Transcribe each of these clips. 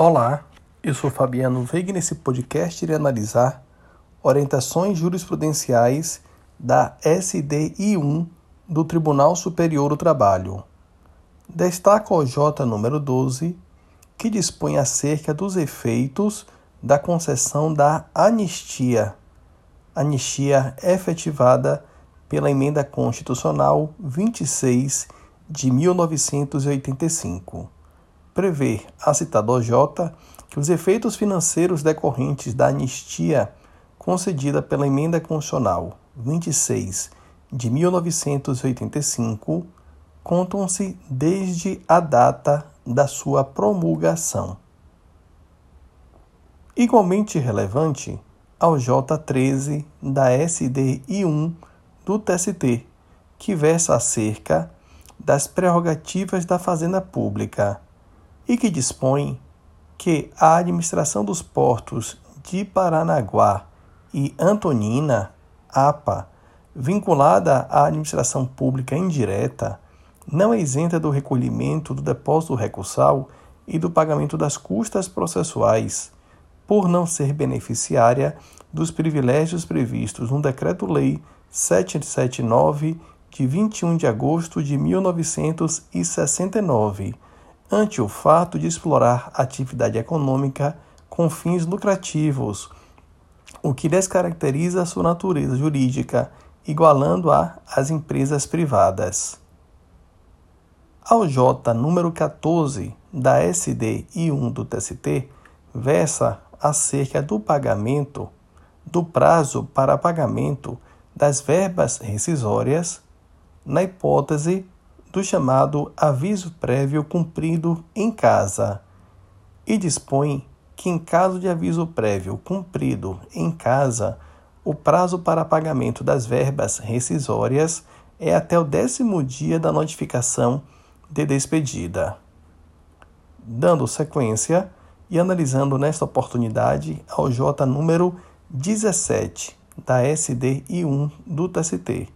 Olá, eu sou Fabiano Veiga e nesse podcast irei analisar orientações jurisprudenciais da SDI1 do Tribunal Superior do Trabalho. Destaca o J número 12, que dispõe acerca dos efeitos da concessão da anistia, anistia efetivada pela Emenda Constitucional 26 de 1985. Prevê a citada OJ que os efeitos financeiros decorrentes da anistia concedida pela Emenda Constitucional 26 de 1985 contam-se desde a data da sua promulgação. Igualmente relevante ao J13 da SDI1 do TST, que versa acerca das prerrogativas da Fazenda Pública e que dispõe que a administração dos portos de Paranaguá e Antonina, APA, vinculada à administração pública indireta, não é isenta do recolhimento do depósito recursal e do pagamento das custas processuais, por não ser beneficiária dos privilégios previstos no Decreto-Lei 779 de 21 de agosto de 1969, ante o fato de explorar atividade econômica com fins lucrativos, o que descaracteriza sua natureza jurídica, igualando-a às empresas privadas. Ao J número 14 da SDI1 do TST, versa acerca do pagamento, do prazo para pagamento das verbas rescisórias, na hipótese do chamado aviso prévio cumprido em casa, e dispõe que, em caso de aviso prévio cumprido em casa, o prazo para pagamento das verbas rescisórias é até o décimo dia da notificação de despedida. Dando sequência e analisando nesta oportunidade ao J número 17 da SDI1 do TST,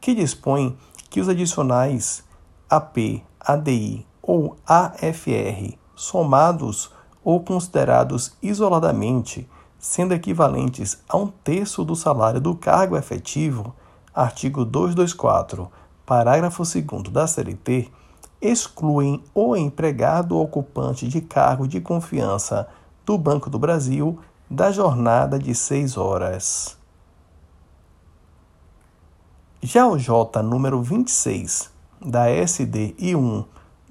que dispõe que os adicionais AP, ADI ou AFR somados ou considerados isoladamente, sendo equivalentes a um terço do salário do cargo efetivo, artigo 224, parágrafo 2 da CLT, excluem o empregado ocupante de cargo de confiança do Banco do Brasil da jornada de seis horas. Já o J número 26 da SDI1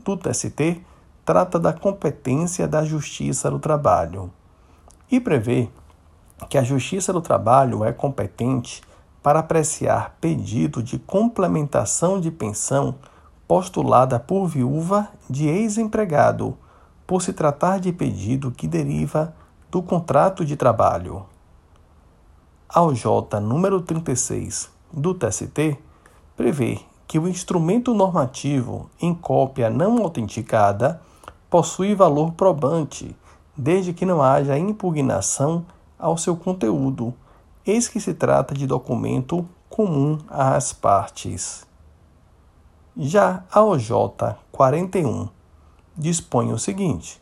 do TST trata da competência da Justiça do Trabalho e prevê que a Justiça do Trabalho é competente para apreciar pedido de complementação de pensão postulada por viúva de ex-empregado, por se tratar de pedido que deriva do contrato de trabalho. Ao J número 36 do TST, prevê que o instrumento normativo em cópia não autenticada possui valor probante, desde que não haja impugnação ao seu conteúdo, eis que se trata de documento comum às partes. Já a OJ 41 dispõe o seguinte: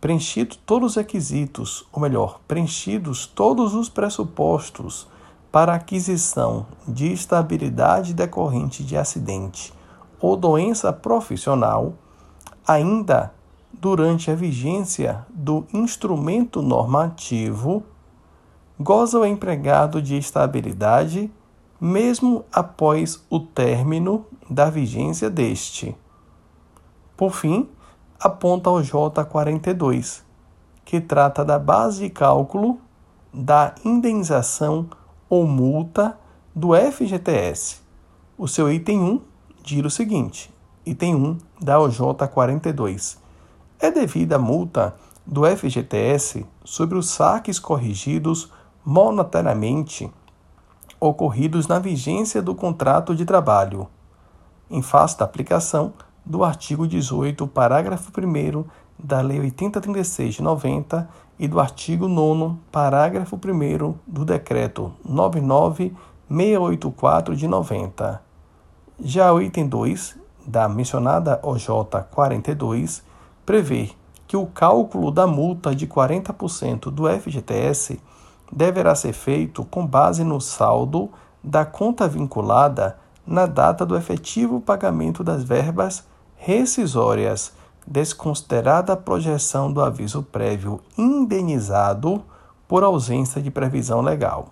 preenchido todos os requisitos, ou melhor, preenchidos todos os pressupostos para aquisição de estabilidade decorrente de acidente ou doença profissional, ainda durante a vigência do instrumento normativo, goza o empregado de estabilidade mesmo após o término da vigência deste. Por fim, aponta o J42, que trata da base de cálculo da indenização ou multa do FGTS. O seu item 1 diz o seguinte: item 1 da OJ 42. É devida a multa do FGTS sobre os saques corrigidos monetariamente ocorridos na vigência do contrato de trabalho, em face da aplicação do artigo 18, parágrafo 1 da Lei 8036 de 90 e do artigo 9, parágrafo 1 do Decreto 99684 de 90. Já o item 2 da mencionada OJ 42 prevê que o cálculo da multa de 40% do FGTS deverá ser feito com base no saldo da conta vinculada na data do efetivo pagamento das verbas rescisórias desconsiderada a projeção do aviso prévio indenizado por ausência de previsão legal.